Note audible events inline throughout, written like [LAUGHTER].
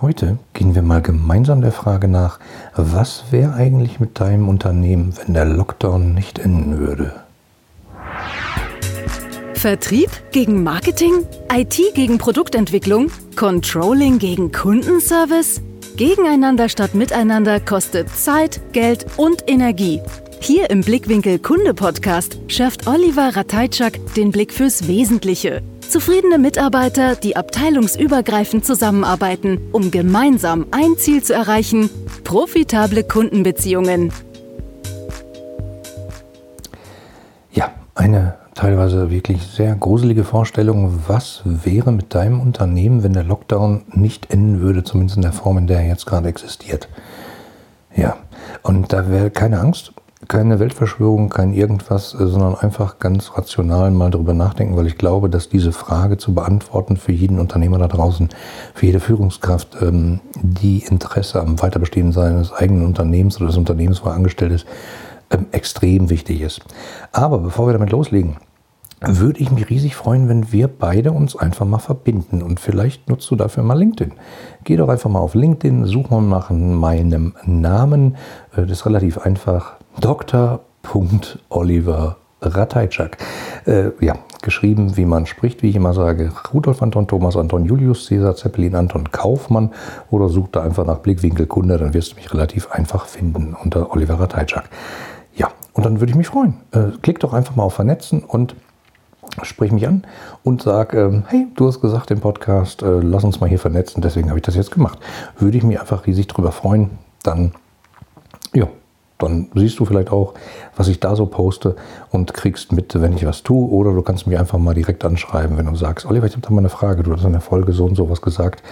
Heute gehen wir mal gemeinsam der Frage nach, was wäre eigentlich mit deinem Unternehmen, wenn der Lockdown nicht enden würde? Vertrieb gegen Marketing? IT gegen Produktentwicklung? Controlling gegen Kundenservice? Gegeneinander statt miteinander kostet Zeit, Geld und Energie. Hier im Blickwinkel Kunde Podcast schärft Oliver Ratajczak den Blick fürs Wesentliche Zufriedene Mitarbeiter, die abteilungsübergreifend zusammenarbeiten, um gemeinsam ein Ziel zu erreichen, profitable Kundenbeziehungen. Ja, eine teilweise wirklich sehr gruselige Vorstellung. Was wäre mit deinem Unternehmen, wenn der Lockdown nicht enden würde, zumindest in der Form, in der er jetzt gerade existiert? Ja, und da wäre keine Angst, keine Weltverschwörung, kein irgendwas, äh, sondern einfach ganz rational mal darüber nachdenken, weil ich glaube, dass diese Frage zu beantworten für jeden Unternehmer da draußen, für jede Führungskraft, ähm, die Interesse am Weiterbestehen seines eigenen Unternehmens oder des Unternehmens, wo er angestellt ist, ähm, extrem wichtig ist. Aber bevor wir damit loslegen, würde ich mich riesig freuen, wenn wir beide uns einfach mal verbinden. Und vielleicht nutzt du dafür mal LinkedIn. Geh doch einfach mal auf LinkedIn, such mal nach meinem Namen. Äh, das ist relativ einfach. Dr. Oliver Ratajczak. Äh, ja, geschrieben, wie man spricht, wie ich immer sage. Rudolf Anton Thomas Anton Julius Cäsar Zeppelin Anton Kaufmann oder such da einfach nach Blickwinkel Kunde, dann wirst du mich relativ einfach finden unter Oliver Ratajczak. Ja, und dann würde ich mich freuen. Äh, klick doch einfach mal auf Vernetzen und sprich mich an und sag, ähm, hey, du hast gesagt im Podcast, äh, lass uns mal hier vernetzen, deswegen habe ich das jetzt gemacht. Würde ich mich einfach riesig drüber freuen. Dann, ja, dann siehst du vielleicht auch, was ich da so poste und kriegst mit, wenn ich was tue. Oder du kannst mich einfach mal direkt anschreiben, wenn du sagst, Oliver, ich habe da mal eine Frage, du hast in der Folge so und so was gesagt.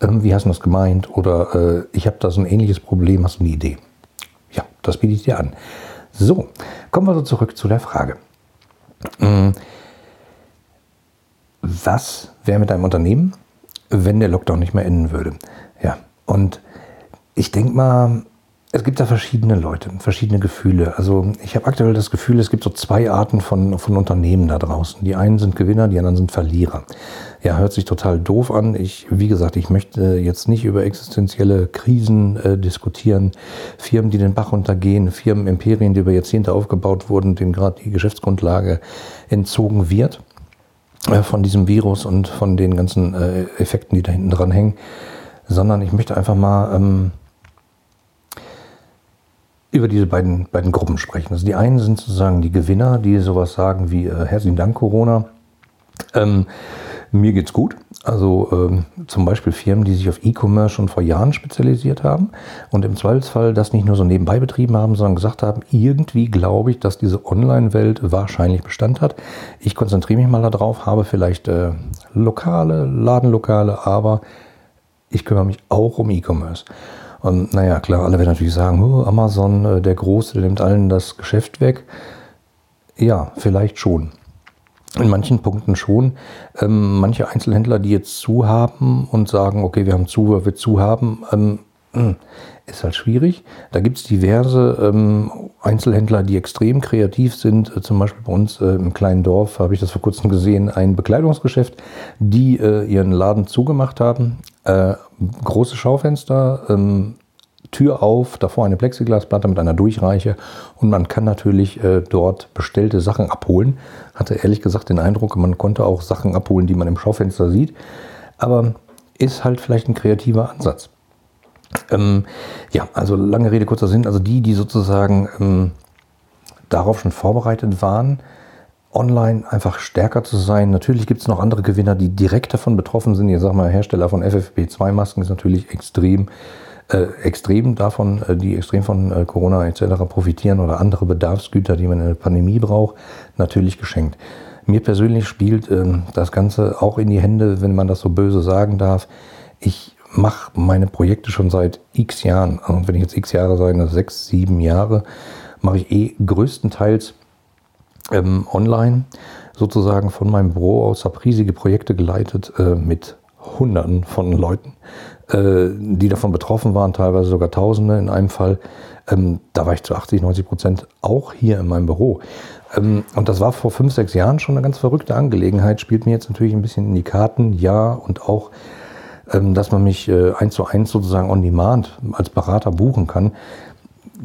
Ähm, wie hast du das gemeint? Oder äh, ich habe da so ein ähnliches Problem, hast du eine Idee? Ja, das biete ich dir an. So, kommen wir so zurück zu der Frage. Ähm, was wäre mit deinem Unternehmen, wenn der Lockdown nicht mehr enden würde? Ja, und ich denke mal, es gibt da verschiedene Leute, verschiedene Gefühle. Also ich habe aktuell das Gefühl, es gibt so zwei Arten von, von Unternehmen da draußen. Die einen sind Gewinner, die anderen sind Verlierer. Ja, hört sich total doof an. Ich, wie gesagt, ich möchte jetzt nicht über existenzielle Krisen äh, diskutieren. Firmen, die den Bach untergehen, Firmen, Imperien, die über Jahrzehnte aufgebaut wurden, denen gerade die Geschäftsgrundlage entzogen wird äh, von diesem Virus und von den ganzen äh, Effekten, die da hinten dran hängen. Sondern ich möchte einfach mal... Ähm, über diese beiden, beiden Gruppen sprechen. Also die einen sind sozusagen die Gewinner, die sowas sagen wie äh, herzlichen Dank Corona. Ähm, mir geht's gut. Also ähm, zum Beispiel Firmen, die sich auf E-Commerce schon vor Jahren spezialisiert haben und im Zweifelsfall das nicht nur so nebenbei betrieben haben, sondern gesagt haben, irgendwie glaube ich, dass diese Online-Welt wahrscheinlich Bestand hat. Ich konzentriere mich mal darauf, habe vielleicht äh, lokale, Ladenlokale, aber ich kümmere mich auch um E-Commerce. Und naja, klar, alle werden natürlich sagen, oh, Amazon, äh, der Große, der nimmt allen das Geschäft weg. Ja, vielleicht schon. In manchen Punkten schon. Ähm, manche Einzelhändler, die jetzt zu haben und sagen, okay, wir haben zu, weil wir zu haben, ähm, hm, ist halt schwierig. Da gibt es diverse ähm, Einzelhändler, die extrem kreativ sind. Äh, zum Beispiel bei uns äh, im kleinen Dorf habe ich das vor kurzem gesehen, ein Bekleidungsgeschäft, die äh, ihren Laden zugemacht haben. Äh, große Schaufenster, ähm, Tür auf, davor eine Plexiglasplatte mit einer Durchreiche und man kann natürlich äh, dort bestellte Sachen abholen. Hatte ehrlich gesagt den Eindruck, man konnte auch Sachen abholen, die man im Schaufenster sieht. Aber ist halt vielleicht ein kreativer Ansatz. Ähm, ja, also lange Rede, kurzer Sinn. Also die, die sozusagen ähm, darauf schon vorbereitet waren, online einfach stärker zu sein. Natürlich gibt es noch andere Gewinner, die direkt davon betroffen sind. Ich sage mal, Hersteller von FFP2-Masken ist natürlich extrem, äh, extrem davon, äh, die extrem von äh, Corona etc. profitieren oder andere Bedarfsgüter, die man in der Pandemie braucht, natürlich geschenkt. Mir persönlich spielt ähm, das Ganze auch in die Hände, wenn man das so böse sagen darf. Ich mache meine Projekte schon seit x Jahren. Und wenn ich jetzt x Jahre sage, sechs, sieben Jahre, mache ich eh größtenteils ähm, online sozusagen von meinem Büro aus, habe riesige Projekte geleitet äh, mit Hunderten von Leuten, äh, die davon betroffen waren, teilweise sogar Tausende in einem Fall. Ähm, da war ich zu 80, 90 Prozent auch hier in meinem Büro. Ähm, und das war vor fünf, sechs Jahren schon eine ganz verrückte Angelegenheit, spielt mir jetzt natürlich ein bisschen in die Karten, ja, und auch dass man mich äh, eins zu eins sozusagen on demand als Berater buchen kann.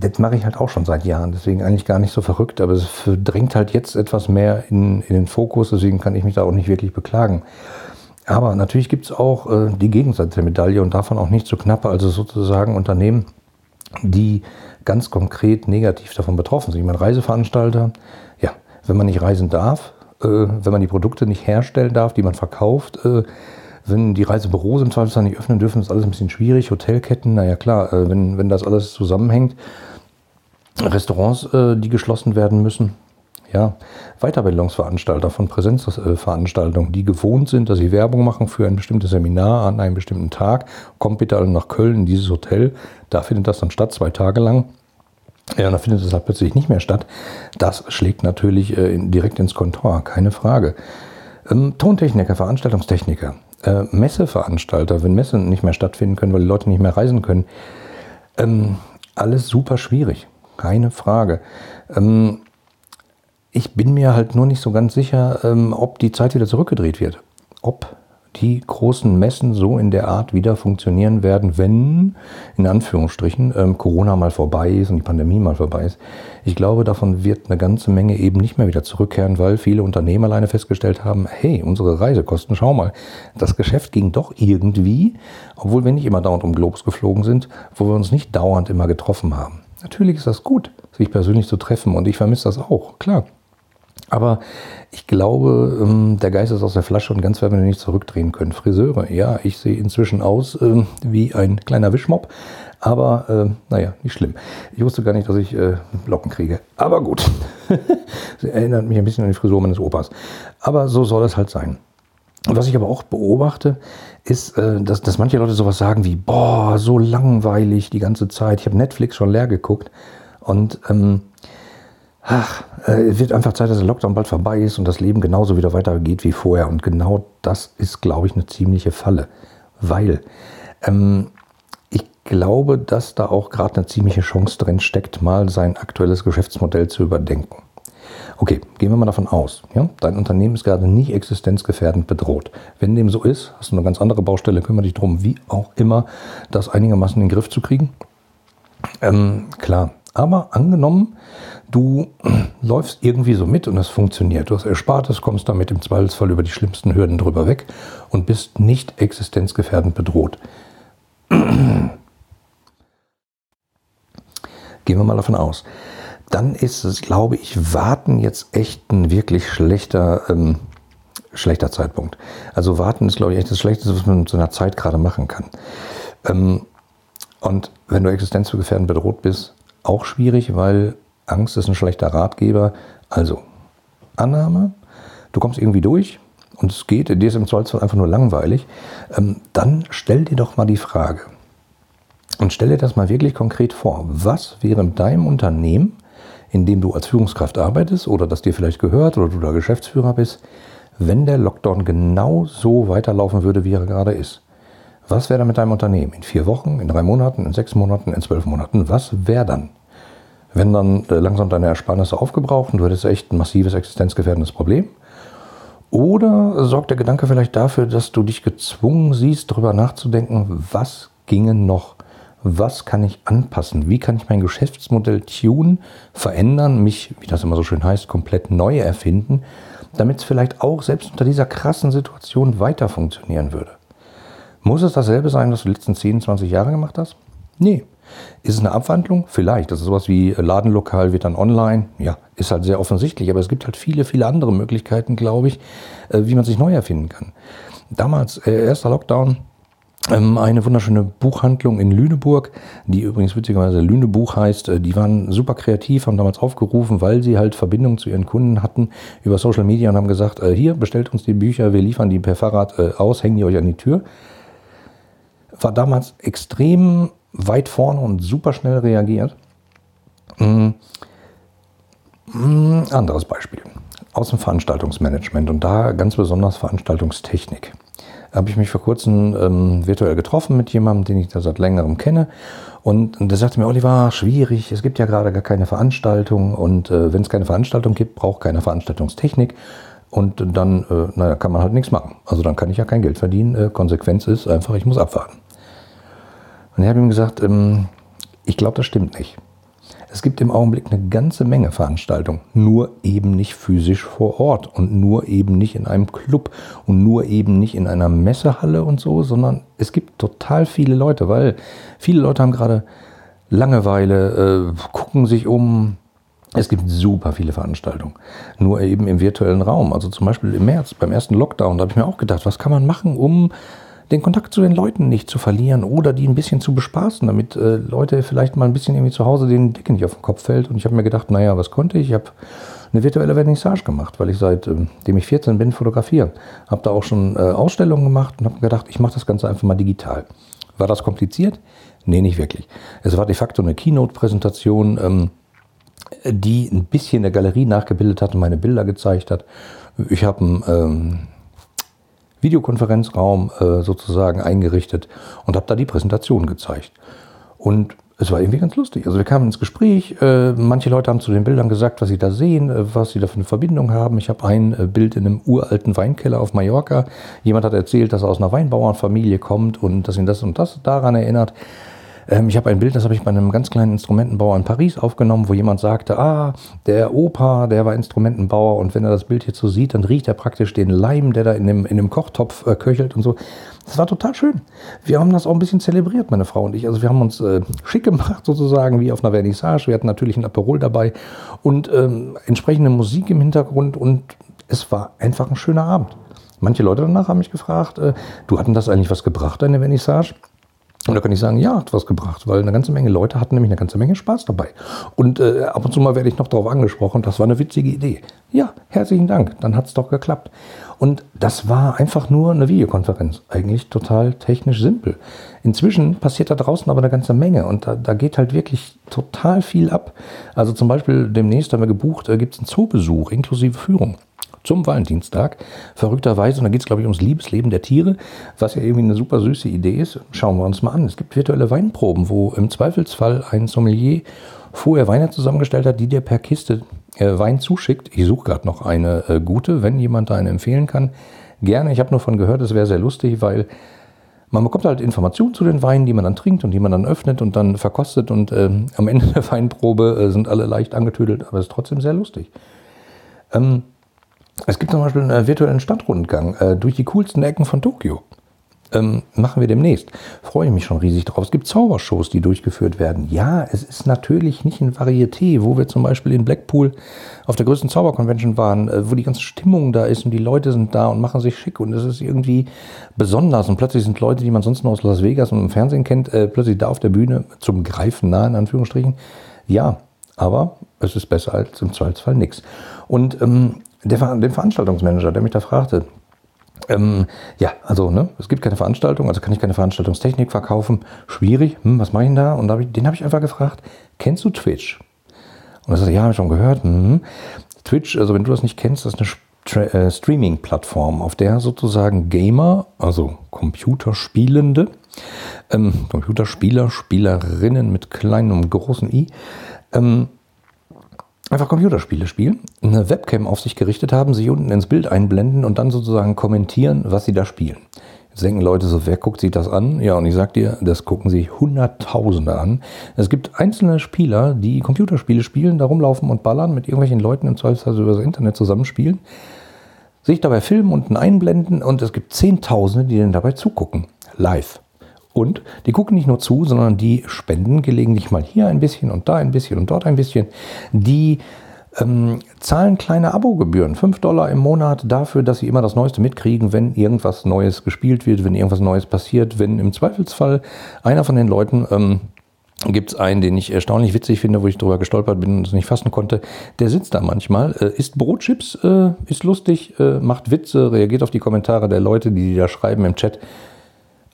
Das mache ich halt auch schon seit Jahren, deswegen eigentlich gar nicht so verrückt, aber es drängt halt jetzt etwas mehr in, in den Fokus, deswegen kann ich mich da auch nicht wirklich beklagen. Aber natürlich gibt es auch äh, die Gegenseite der Medaille und davon auch nicht zu so knappe, also sozusagen Unternehmen, die ganz konkret negativ davon betroffen sind. Ich meine, Reiseveranstalter, ja, wenn man nicht reisen darf, äh, wenn man die Produkte nicht herstellen darf, die man verkauft, äh, wenn die Reisebüros im Zweifelsfall nicht öffnen dürfen, ist alles ein bisschen schwierig. Hotelketten, naja klar, äh, wenn, wenn das alles zusammenhängt. Restaurants, äh, die geschlossen werden müssen, ja, Weiterbildungsveranstalter von Präsenzveranstaltungen, die gewohnt sind, dass sie Werbung machen für ein bestimmtes Seminar an einem bestimmten Tag. Kommt bitte alle nach Köln in dieses Hotel. Da findet das dann statt, zwei Tage lang. Ja, und dann findet es halt plötzlich nicht mehr statt. Das schlägt natürlich äh, direkt ins Kontor, keine Frage. Ähm, Tontechniker, Veranstaltungstechniker, äh, Messeveranstalter, wenn Messen nicht mehr stattfinden können, weil die Leute nicht mehr reisen können. Ähm, alles super schwierig, keine Frage. Ähm, ich bin mir halt nur nicht so ganz sicher, ähm, ob die Zeit wieder zurückgedreht wird. Ob die großen Messen so in der Art wieder funktionieren werden, wenn, in Anführungsstrichen, ähm, Corona mal vorbei ist und die Pandemie mal vorbei ist. Ich glaube, davon wird eine ganze Menge eben nicht mehr wieder zurückkehren, weil viele Unternehmen alleine festgestellt haben, hey, unsere Reisekosten, schau mal, das Geschäft ging doch irgendwie, obwohl wir nicht immer dauernd um Globus geflogen sind, wo wir uns nicht dauernd immer getroffen haben. Natürlich ist das gut, sich persönlich zu treffen und ich vermisse das auch, klar. Aber ich glaube, ähm, der Geist ist aus der Flasche und ganz werden wir nicht zurückdrehen können. Friseure, ja, ich sehe inzwischen aus ähm, wie ein kleiner Wischmopp, aber äh, naja, nicht schlimm. Ich wusste gar nicht, dass ich äh, Locken kriege. Aber gut. [LAUGHS] Sie erinnert mich ein bisschen an die Frisur meines Opas. Aber so soll es halt sein. Was ich aber auch beobachte, ist, äh, dass, dass manche Leute sowas sagen wie, boah, so langweilig die ganze Zeit. Ich habe Netflix schon leer geguckt. Und ähm, ach, äh, es wird einfach Zeit, dass der Lockdown bald vorbei ist und das Leben genauso wieder weitergeht wie vorher. Und genau das ist, glaube ich, eine ziemliche Falle. Weil ähm, ich glaube, dass da auch gerade eine ziemliche Chance drin steckt, mal sein aktuelles Geschäftsmodell zu überdenken. Okay, gehen wir mal davon aus, ja, dein Unternehmen ist gerade nicht existenzgefährdend bedroht. Wenn dem so ist, hast du eine ganz andere Baustelle, kümmere dich darum, wie auch immer, das einigermaßen in den Griff zu kriegen. Ähm, klar, aber angenommen, du [CLEARS THROAT] läufst irgendwie so mit und es funktioniert. Du hast Erspartes, kommst damit im Zweifelsfall über die schlimmsten Hürden drüber weg und bist nicht existenzgefährdend bedroht. [CLEARS THROAT] Gehen wir mal davon aus. Dann ist es, glaube ich, warten jetzt echt ein wirklich schlechter, ähm, schlechter Zeitpunkt. Also warten ist, glaube ich, echt das Schlechteste, was man mit so einer Zeit gerade machen kann. Ähm, und wenn du existenzgefährdend bedroht bist, auch schwierig, weil Angst ist ein schlechter Ratgeber. Also, Annahme, du kommst irgendwie durch und es geht, dir ist im Zweifelsfall einfach nur langweilig, ähm, dann stell dir doch mal die Frage und stell dir das mal wirklich konkret vor. Was wäre in deinem Unternehmen, in dem du als Führungskraft arbeitest oder das dir vielleicht gehört oder du da Geschäftsführer bist, wenn der Lockdown genau so weiterlaufen würde, wie er gerade ist? Was wäre dann mit deinem Unternehmen? In vier Wochen, in drei Monaten, in sechs Monaten, in zwölf Monaten? Was wäre dann? Wenn dann äh, langsam deine Ersparnisse aufgebraucht und du hättest echt ein massives existenzgefährdendes Problem? Oder sorgt der Gedanke vielleicht dafür, dass du dich gezwungen siehst, darüber nachzudenken, was ginge noch? Was kann ich anpassen? Wie kann ich mein Geschäftsmodell tunen, verändern, mich, wie das immer so schön heißt, komplett neu erfinden, damit es vielleicht auch selbst unter dieser krassen Situation weiter funktionieren würde? Muss es dasselbe sein, was du die letzten 10, 20 Jahre gemacht hast? Nee. Ist es eine Abwandlung? Vielleicht. Das ist sowas wie äh, Ladenlokal wird dann online. Ja, ist halt sehr offensichtlich. Aber es gibt halt viele, viele andere Möglichkeiten, glaube ich, äh, wie man sich neu erfinden kann. Damals, äh, erster Lockdown, ähm, eine wunderschöne Buchhandlung in Lüneburg, die übrigens witzigerweise Lünebuch heißt. Die waren super kreativ, haben damals aufgerufen, weil sie halt Verbindung zu ihren Kunden hatten über Social Media und haben gesagt, hier bestellt uns die Bücher, wir liefern die per Fahrrad aus, hängen die euch an die Tür war damals extrem weit vorne und super schnell reagiert. Mhm. Anderes Beispiel. Aus dem Veranstaltungsmanagement und da ganz besonders Veranstaltungstechnik. Da habe ich mich vor kurzem ähm, virtuell getroffen mit jemandem, den ich da seit längerem kenne. Und, und der sagte mir, Oliver, schwierig, es gibt ja gerade gar keine Veranstaltung. Und äh, wenn es keine Veranstaltung gibt, braucht keine Veranstaltungstechnik. und dann, äh, naja, kann man halt nichts machen. Also dann kann ich ja kein Geld verdienen. Äh, Konsequenz ist einfach, ich muss abwarten. Und ich habe ihm gesagt, ähm, ich glaube, das stimmt nicht. Es gibt im Augenblick eine ganze Menge Veranstaltungen, nur eben nicht physisch vor Ort und nur eben nicht in einem Club und nur eben nicht in einer Messehalle und so, sondern es gibt total viele Leute, weil viele Leute haben gerade Langeweile, äh, gucken sich um. Es gibt super viele Veranstaltungen, nur eben im virtuellen Raum. Also zum Beispiel im März, beim ersten Lockdown, da habe ich mir auch gedacht, was kann man machen, um den Kontakt zu den Leuten nicht zu verlieren oder die ein bisschen zu bespaßen, damit äh, Leute vielleicht mal ein bisschen irgendwie zu Hause den Decke nicht auf den Kopf fällt. Und ich habe mir gedacht, naja, was konnte ich? Ich habe eine virtuelle Vernissage gemacht, weil ich seitdem ähm, ich 14 bin fotografiere. Habe da auch schon äh, Ausstellungen gemacht und habe gedacht, ich mache das Ganze einfach mal digital. War das kompliziert? Nee, nicht wirklich. Es war de facto eine Keynote-Präsentation, ähm, die ein bisschen der Galerie nachgebildet hat und meine Bilder gezeigt hat. Ich habe ein ähm, Videokonferenzraum äh, sozusagen eingerichtet und habe da die Präsentation gezeigt. Und es war irgendwie ganz lustig. Also wir kamen ins Gespräch. Äh, manche Leute haben zu den Bildern gesagt, was sie da sehen, äh, was sie da für eine Verbindung haben. Ich habe ein äh, Bild in einem uralten Weinkeller auf Mallorca. Jemand hat erzählt, dass er aus einer Weinbauernfamilie kommt und dass ihn das und das daran erinnert. Ähm, ich habe ein Bild, das habe ich bei einem ganz kleinen Instrumentenbauer in Paris aufgenommen, wo jemand sagte, ah, der Opa, der war Instrumentenbauer und wenn er das Bild jetzt so sieht, dann riecht er praktisch den Leim, der da in dem, in dem Kochtopf äh, köchelt und so. Das war total schön. Wir haben das auch ein bisschen zelebriert, meine Frau und ich. Also wir haben uns äh, schick gemacht [LAUGHS] sozusagen, wie auf einer Vernissage. Wir hatten natürlich ein Aperol dabei und ähm, entsprechende Musik im Hintergrund und es war einfach ein schöner Abend. Manche Leute danach haben mich gefragt, äh, du hatten das eigentlich was gebracht, deine Vernissage? Und da kann ich sagen, ja, hat was gebracht, weil eine ganze Menge Leute hatten nämlich eine ganze Menge Spaß dabei. Und äh, ab und zu mal werde ich noch darauf angesprochen, das war eine witzige Idee. Ja, herzlichen Dank, dann hat es doch geklappt. Und das war einfach nur eine Videokonferenz, eigentlich total technisch simpel. Inzwischen passiert da draußen aber eine ganze Menge und da, da geht halt wirklich total viel ab. Also zum Beispiel demnächst haben wir gebucht, äh, gibt es einen Zoobesuch inklusive Führung zum Valentinstag. Verrückterweise, und da geht es, glaube ich, ums Liebesleben der Tiere, was ja irgendwie eine super süße Idee ist. Schauen wir uns mal an. Es gibt virtuelle Weinproben, wo im Zweifelsfall ein Sommelier vorher Weine zusammengestellt hat, die dir per Kiste äh, Wein zuschickt. Ich suche gerade noch eine äh, gute, wenn jemand da eine empfehlen kann. Gerne. Ich habe nur von gehört, es wäre sehr lustig, weil man bekommt halt Informationen zu den Weinen, die man dann trinkt und die man dann öffnet und dann verkostet. Und äh, am Ende der Weinprobe äh, sind alle leicht angetödelt, aber es ist trotzdem sehr lustig. Ähm, es gibt zum Beispiel einen virtuellen Stadtrundgang äh, durch die coolsten Ecken von Tokio. Ähm, machen wir demnächst. Freue ich mich schon riesig drauf. Es gibt Zaubershows, die durchgeführt werden. Ja, es ist natürlich nicht ein Varieté, wo wir zum Beispiel in Blackpool auf der größten Zauberconvention waren, äh, wo die ganze Stimmung da ist und die Leute sind da und machen sich schick und es ist irgendwie besonders. Und plötzlich sind Leute, die man sonst nur aus Las Vegas und im Fernsehen kennt, äh, plötzlich da auf der Bühne zum Greifen nah, in Anführungsstrichen. Ja, aber es ist besser als im Zweifelsfall nichts. Und ähm, der, den Veranstaltungsmanager, der mich da fragte, ähm, ja, also ne, es gibt keine Veranstaltung, also kann ich keine Veranstaltungstechnik verkaufen. Schwierig, hm, was mache ich denn da? Und hab ich, den habe ich einfach gefragt, kennst du Twitch? Und er sagte, ja, habe ich schon gehört. Hm. Twitch, also wenn du das nicht kennst, das ist eine äh, Streaming-Plattform, auf der sozusagen Gamer, also Computerspielende, ähm, Computerspieler, Spielerinnen mit kleinem und großen I, ähm, einfach Computerspiele spielen, eine Webcam auf sich gerichtet haben, sich unten ins Bild einblenden und dann sozusagen kommentieren, was sie da spielen. Jetzt denken Leute so, wer guckt sich das an? Ja, und ich sag dir, das gucken sich Hunderttausende an. Es gibt einzelne Spieler, die Computerspiele spielen, da rumlaufen und ballern, mit irgendwelchen Leuten im Zweifelsfall über das Internet zusammenspielen, sich dabei filmen unten einblenden und es gibt Zehntausende, die denen dabei zugucken. Live. Und die gucken nicht nur zu, sondern die spenden gelegentlich mal hier ein bisschen und da ein bisschen und dort ein bisschen. Die ähm, zahlen kleine Abogebühren, 5 Dollar im Monat dafür, dass sie immer das Neueste mitkriegen, wenn irgendwas Neues gespielt wird, wenn irgendwas Neues passiert, wenn im Zweifelsfall einer von den Leuten ähm, gibt es einen, den ich erstaunlich witzig finde, wo ich drüber gestolpert bin und es nicht fassen konnte. Der sitzt da manchmal, äh, isst Brotchips, äh, ist lustig, äh, macht Witze, reagiert auf die Kommentare der Leute, die, die da schreiben im Chat.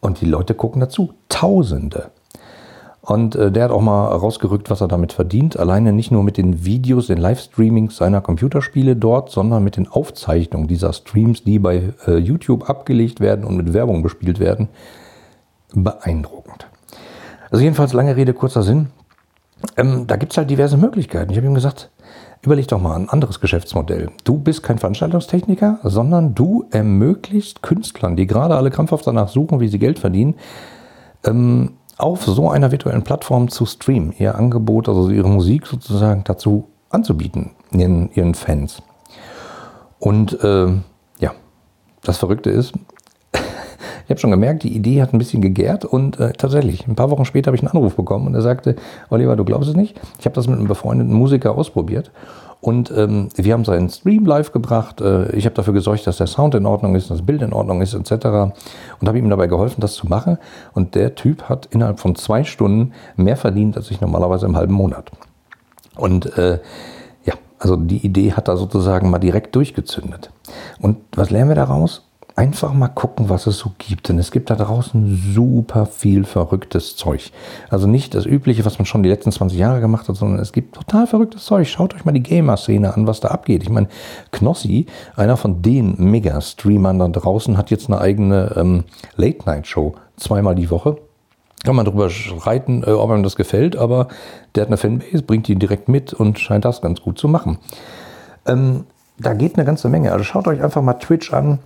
Und die Leute gucken dazu. Tausende. Und äh, der hat auch mal rausgerückt, was er damit verdient. Alleine nicht nur mit den Videos, den Livestreamings seiner Computerspiele dort, sondern mit den Aufzeichnungen dieser Streams, die bei äh, YouTube abgelegt werden und mit Werbung bespielt werden. Beeindruckend. Also jedenfalls lange Rede, kurzer Sinn. Ähm, da gibt es halt diverse Möglichkeiten. Ich habe ihm gesagt, überleg doch mal ein anderes Geschäftsmodell. Du bist kein Veranstaltungstechniker, sondern du ermöglicht Künstlern, die gerade alle krampfhaft danach suchen, wie sie Geld verdienen, ähm, auf so einer virtuellen Plattform zu streamen, ihr Angebot, also ihre Musik sozusagen dazu anzubieten, ihren, ihren Fans. Und äh, ja, das Verrückte ist, ich habe schon gemerkt, die Idee hat ein bisschen gegärt und äh, tatsächlich, ein paar Wochen später habe ich einen Anruf bekommen und er sagte, Oliver, du glaubst es nicht, ich habe das mit einem befreundeten Musiker ausprobiert und ähm, wir haben seinen Stream live gebracht. Äh, ich habe dafür gesorgt, dass der Sound in Ordnung ist, das Bild in Ordnung ist, etc. Und habe ihm dabei geholfen, das zu machen. Und der Typ hat innerhalb von zwei Stunden mehr verdient, als ich normalerweise im halben Monat. Und äh, ja, also die Idee hat da sozusagen mal direkt durchgezündet. Und was lernen wir daraus? Einfach mal gucken, was es so gibt. Denn es gibt da draußen super viel verrücktes Zeug. Also nicht das Übliche, was man schon die letzten 20 Jahre gemacht hat, sondern es gibt total verrücktes Zeug. Schaut euch mal die Gamer-Szene an, was da abgeht. Ich meine, Knossi, einer von den Mega-Streamern da draußen, hat jetzt eine eigene ähm, Late-Night-Show zweimal die Woche. Kann man drüber schreiten, äh, ob einem das gefällt, aber der hat eine Fanbase, bringt ihn direkt mit und scheint das ganz gut zu machen. Ähm, da geht eine ganze Menge. Also schaut euch einfach mal Twitch an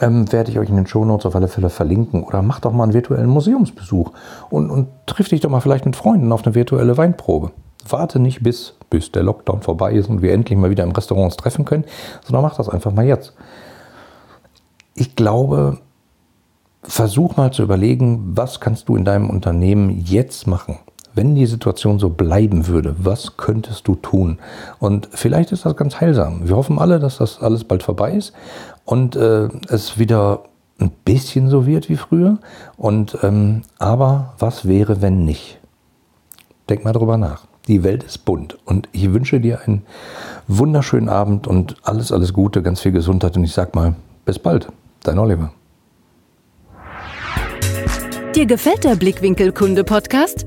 ähm, werde ich euch in den Shownotes auf alle Fälle verlinken. Oder macht doch mal einen virtuellen Museumsbesuch und, und triff dich doch mal vielleicht mit Freunden auf eine virtuelle Weinprobe. Warte nicht bis, bis der Lockdown vorbei ist und wir endlich mal wieder im Restaurant uns treffen können, sondern mach das einfach mal jetzt. Ich glaube, versuch mal zu überlegen, was kannst du in deinem Unternehmen jetzt machen? Wenn die Situation so bleiben würde, was könntest du tun? Und vielleicht ist das ganz heilsam. Wir hoffen alle, dass das alles bald vorbei ist und äh, es wieder ein bisschen so wird wie früher. Und ähm, aber was wäre, wenn nicht? Denk mal drüber nach. Die Welt ist bunt und ich wünsche dir einen wunderschönen Abend und alles, alles Gute, ganz viel Gesundheit und ich sag mal, bis bald. Dein Oliver. Dir gefällt der Blickwinkel Kunde Podcast?